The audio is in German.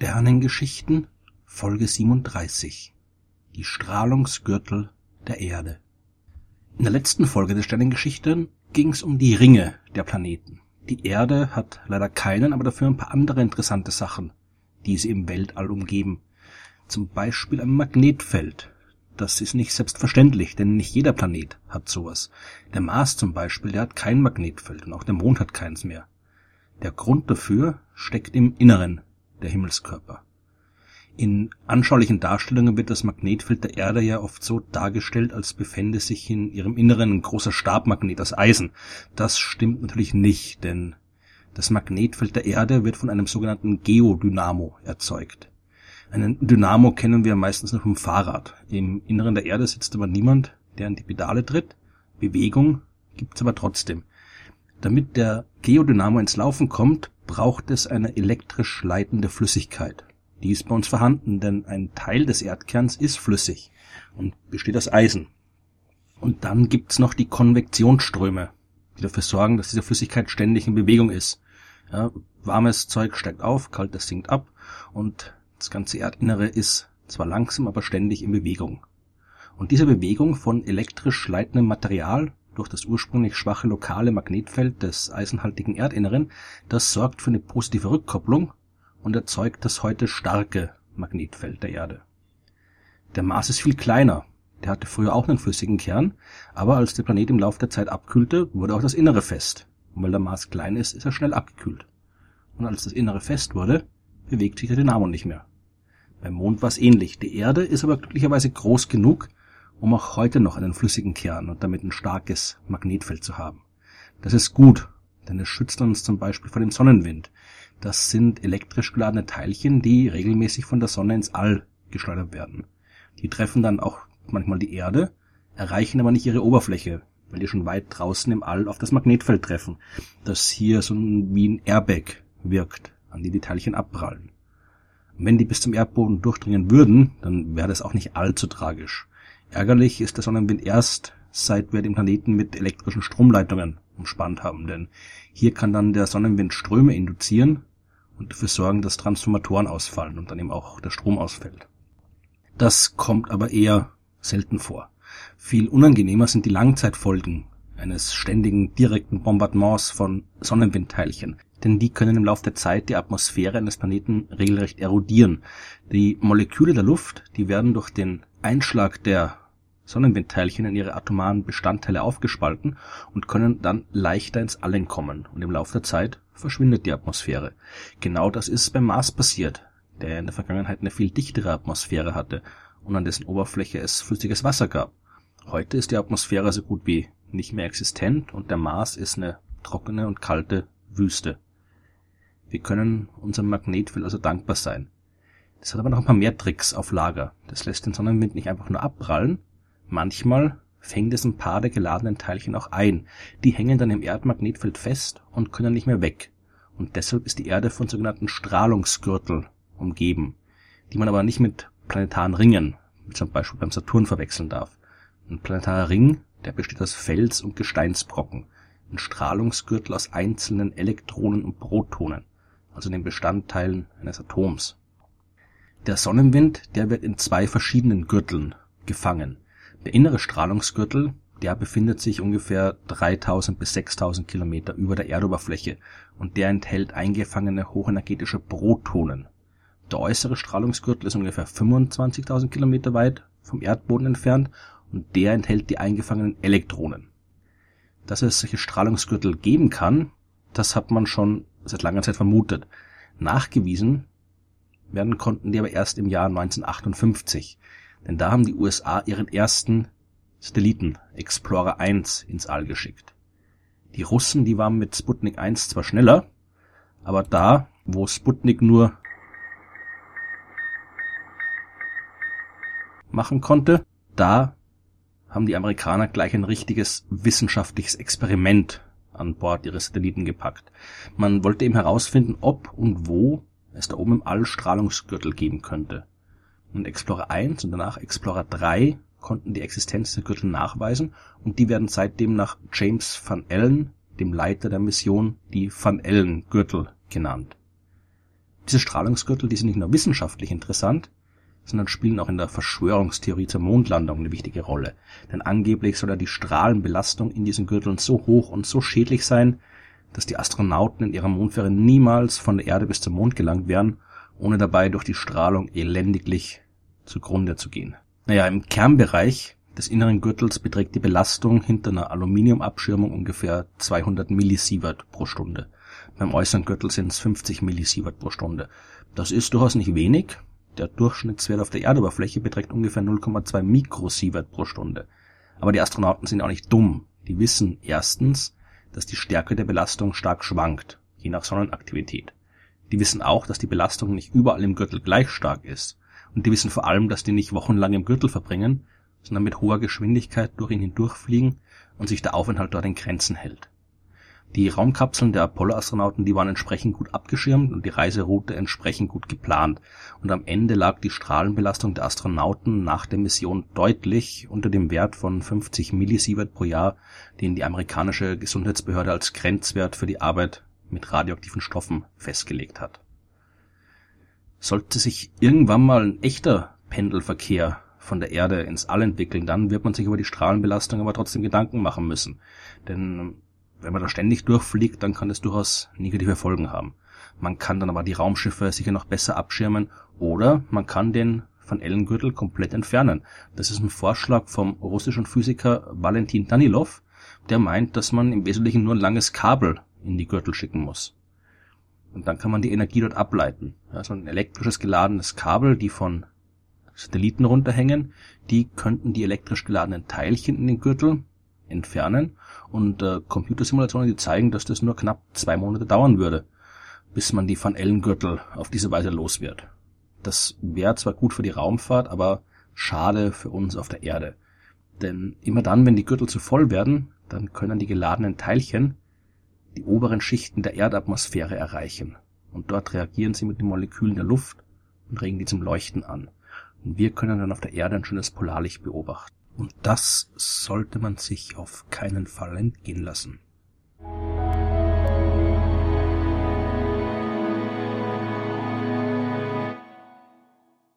Sternengeschichten Folge 37 Die Strahlungsgürtel der Erde In der letzten Folge der Sternengeschichten ging es um die Ringe der Planeten. Die Erde hat leider keinen, aber dafür ein paar andere interessante Sachen, die sie im Weltall umgeben. Zum Beispiel ein Magnetfeld. Das ist nicht selbstverständlich, denn nicht jeder Planet hat sowas. Der Mars zum Beispiel, der hat kein Magnetfeld und auch der Mond hat keins mehr. Der Grund dafür steckt im Inneren der Himmelskörper. In anschaulichen Darstellungen wird das Magnetfeld der Erde ja oft so dargestellt, als befände sich in ihrem Inneren ein großer Stabmagnet aus Eisen. Das stimmt natürlich nicht, denn das Magnetfeld der Erde wird von einem sogenannten Geodynamo erzeugt. Einen Dynamo kennen wir meistens nur vom Fahrrad. Im Inneren der Erde sitzt aber niemand, der an die Pedale tritt. Bewegung gibt's aber trotzdem. Damit der Geodynamo ins Laufen kommt, braucht es eine elektrisch leitende Flüssigkeit. Die ist bei uns vorhanden, denn ein Teil des Erdkerns ist flüssig und besteht aus Eisen. Und dann gibt's noch die Konvektionsströme, die dafür sorgen, dass diese Flüssigkeit ständig in Bewegung ist. Ja, warmes Zeug steigt auf, kaltes sinkt ab und das ganze Erdinnere ist zwar langsam, aber ständig in Bewegung. Und diese Bewegung von elektrisch leitendem Material durch das ursprünglich schwache lokale Magnetfeld des eisenhaltigen Erdinneren, das sorgt für eine positive Rückkopplung und erzeugt das heute starke Magnetfeld der Erde. Der Mars ist viel kleiner. Der hatte früher auch einen flüssigen Kern, aber als der Planet im Laufe der Zeit abkühlte, wurde auch das Innere fest. Und weil der Mars klein ist, ist er schnell abgekühlt. Und als das Innere fest wurde, bewegt sich der Dynamo nicht mehr. Beim Mond war es ähnlich. Die Erde ist aber glücklicherweise groß genug, um auch heute noch einen flüssigen Kern und damit ein starkes Magnetfeld zu haben. Das ist gut, denn es schützt uns zum Beispiel vor dem Sonnenwind. Das sind elektrisch geladene Teilchen, die regelmäßig von der Sonne ins All geschleudert werden. Die treffen dann auch manchmal die Erde, erreichen aber nicht ihre Oberfläche, weil die schon weit draußen im All auf das Magnetfeld treffen, das hier so wie ein Airbag wirkt, an die die Teilchen abprallen. wenn die bis zum Erdboden durchdringen würden, dann wäre das auch nicht allzu tragisch. Ärgerlich ist der Sonnenwind erst, seit wir den Planeten mit elektrischen Stromleitungen umspannt haben, denn hier kann dann der Sonnenwind Ströme induzieren und dafür sorgen, dass Transformatoren ausfallen und dann eben auch der Strom ausfällt. Das kommt aber eher selten vor. Viel unangenehmer sind die Langzeitfolgen eines ständigen direkten Bombardements von Sonnenwindteilchen, denn die können im Laufe der Zeit die Atmosphäre eines Planeten regelrecht erodieren. Die Moleküle der Luft, die werden durch den Einschlag der Sonnenwindteilchen in ihre atomaren Bestandteile aufgespalten und können dann leichter ins All entkommen, und im Laufe der Zeit verschwindet die Atmosphäre. Genau das ist beim Mars passiert, der in der Vergangenheit eine viel dichtere Atmosphäre hatte und an dessen Oberfläche es flüssiges Wasser gab. Heute ist die Atmosphäre so gut wie nicht mehr existent und der Mars ist eine trockene und kalte Wüste. Wir können unserem Magnetfeld also dankbar sein. Das hat aber noch ein paar mehr Tricks auf Lager. Das lässt den Sonnenwind nicht einfach nur abprallen. Manchmal fängt es ein paar der geladenen Teilchen auch ein. Die hängen dann im Erdmagnetfeld fest und können nicht mehr weg. Und deshalb ist die Erde von sogenannten Strahlungsgürtel umgeben, die man aber nicht mit planetaren Ringen, wie zum Beispiel beim Saturn, verwechseln darf. Ein planetarer Ring, der besteht aus Fels- und Gesteinsbrocken. Ein Strahlungsgürtel aus einzelnen Elektronen und Protonen, also den Bestandteilen eines Atoms. Der Sonnenwind, der wird in zwei verschiedenen Gürteln gefangen. Der innere Strahlungsgürtel, der befindet sich ungefähr 3000 bis 6000 Kilometer über der Erdoberfläche und der enthält eingefangene hochenergetische Protonen. Der äußere Strahlungsgürtel ist ungefähr 25.000 Kilometer weit vom Erdboden entfernt und der enthält die eingefangenen Elektronen. Dass es solche Strahlungsgürtel geben kann, das hat man schon seit langer Zeit vermutet. Nachgewiesen werden konnten die aber erst im Jahr 1958. Denn da haben die USA ihren ersten Satelliten Explorer 1 ins All geschickt. Die Russen, die waren mit Sputnik 1 zwar schneller, aber da, wo Sputnik nur machen konnte, da haben die Amerikaner gleich ein richtiges wissenschaftliches Experiment an Bord ihres Satelliten gepackt. Man wollte eben herausfinden, ob und wo es da oben im All Strahlungsgürtel geben könnte. Und Explorer 1 und danach Explorer 3 konnten die Existenz der Gürtel nachweisen und die werden seitdem nach James Van Allen, dem Leiter der Mission, die Van Allen Gürtel genannt. Diese Strahlungsgürtel, die sind nicht nur wissenschaftlich interessant, sondern spielen auch in der Verschwörungstheorie zur Mondlandung eine wichtige Rolle. Denn angeblich soll ja die Strahlenbelastung in diesen Gürteln so hoch und so schädlich sein, dass die Astronauten in ihrer Mondfähre niemals von der Erde bis zum Mond gelangt wären, ohne dabei durch die Strahlung elendiglich zugrunde zu gehen. Naja, im Kernbereich des inneren Gürtels beträgt die Belastung hinter einer Aluminiumabschirmung ungefähr 200 Millisievert pro Stunde. Beim äußeren Gürtel sind es 50 Millisievert pro Stunde. Das ist durchaus nicht wenig. Der Durchschnittswert auf der Erdoberfläche beträgt ungefähr 0,2 Mikrosievert pro Stunde. Aber die Astronauten sind auch nicht dumm. Die wissen erstens, dass die Stärke der Belastung stark schwankt, je nach Sonnenaktivität. Die wissen auch, dass die Belastung nicht überall im Gürtel gleich stark ist. Und die wissen vor allem, dass die nicht wochenlang im Gürtel verbringen, sondern mit hoher Geschwindigkeit durch ihn hindurchfliegen und sich der Aufenthalt dort in Grenzen hält. Die Raumkapseln der Apollo-Astronauten, die waren entsprechend gut abgeschirmt und die Reiseroute entsprechend gut geplant. Und am Ende lag die Strahlenbelastung der Astronauten nach der Mission deutlich unter dem Wert von 50 Millisievert pro Jahr, den die amerikanische Gesundheitsbehörde als Grenzwert für die Arbeit mit radioaktiven Stoffen festgelegt hat. Sollte sich irgendwann mal ein echter Pendelverkehr von der Erde ins All entwickeln, dann wird man sich über die Strahlenbelastung aber trotzdem Gedanken machen müssen. Denn wenn man da ständig durchfliegt, dann kann das durchaus negative Folgen haben. Man kann dann aber die Raumschiffe sicher noch besser abschirmen oder man kann den Van Ellengürtel komplett entfernen. Das ist ein Vorschlag vom russischen Physiker Valentin Danilov, der meint, dass man im Wesentlichen nur ein langes Kabel in die Gürtel schicken muss. Und dann kann man die Energie dort ableiten. Also ein elektrisches geladenes Kabel, die von Satelliten runterhängen, die könnten die elektrisch geladenen Teilchen in den Gürtel entfernen und äh, Computersimulationen, die zeigen, dass das nur knapp zwei Monate dauern würde, bis man die Van Ellen Gürtel auf diese Weise los wird. Das wäre zwar gut für die Raumfahrt, aber schade für uns auf der Erde. Denn immer dann, wenn die Gürtel zu voll werden, dann können die geladenen Teilchen die oberen Schichten der Erdatmosphäre erreichen. Und dort reagieren sie mit den Molekülen der Luft und regen die zum Leuchten an. Und wir können dann auf der Erde ein schönes Polarlicht beobachten. Und das sollte man sich auf keinen Fall entgehen lassen.